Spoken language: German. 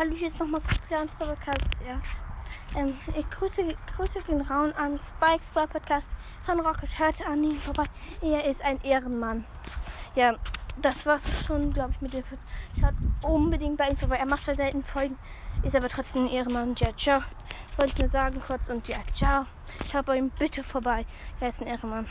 hallo, jetzt nochmal kurz der Podcast. Ja. Ähm, ich grüße, grüße den Raun an Spikes Boy Podcast von Rocket. Hört an ihn vorbei. Er ist ein Ehrenmann. Ja, das war's schon, glaube ich, mit dem. Schaut unbedingt bei ihm vorbei. Er macht zwar selten Folgen, ist aber trotzdem ein Ehrenmann. Und ja, ciao. Wollte ich nur sagen kurz und ja, ciao. Schaut bei ihm bitte vorbei. Er ist ein Ehrenmann.